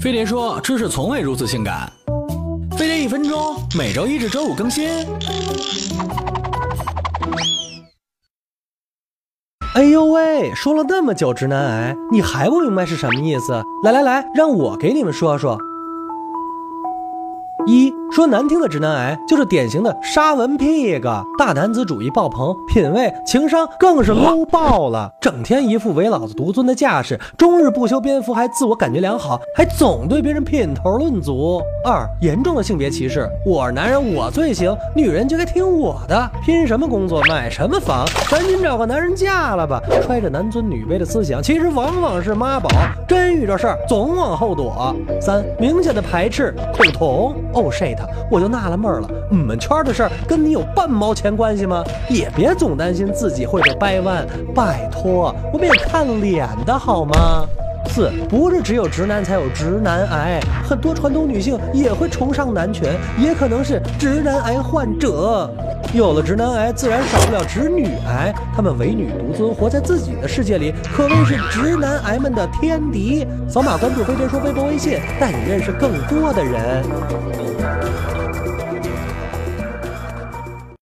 飞碟说：“知识从未如此性感。”飞碟一分钟，每周一至周五更新。哎呦喂，说了那么久直男癌，你还不明白是什么意思？来来来，让我给你们说说。一说难听的直男癌，就是典型的沙文 pig，大男子主义爆棚，品味情商更是 low 爆了，整天一副唯老子独尊的架势，终日不修边幅，还自我感觉良好，还总对别人品头论足。二严重的性别歧视，我是男人我最行，女人就该听我的，拼什么工作买什么房，赶紧找个男人嫁了吧。揣着男尊女卑的思想，其实往往是妈宝，真遇着事儿总往后躲。三明显的排斥恐同。哦 shit，我就纳了闷了，你们圈的事儿跟你有半毛钱关系吗？也别总担心自己会被掰弯，拜托，我们也看脸的好吗？四不是只有直男才有直男癌，很多传统女性也会崇尚男权，也可能是直男癌患者。有了直男癌，自然少不了直女癌。他们唯女独尊，活在自己的世界里，可谓是直男癌们的天敌。扫码关注飞碟说微博微信，带你认识更多的人。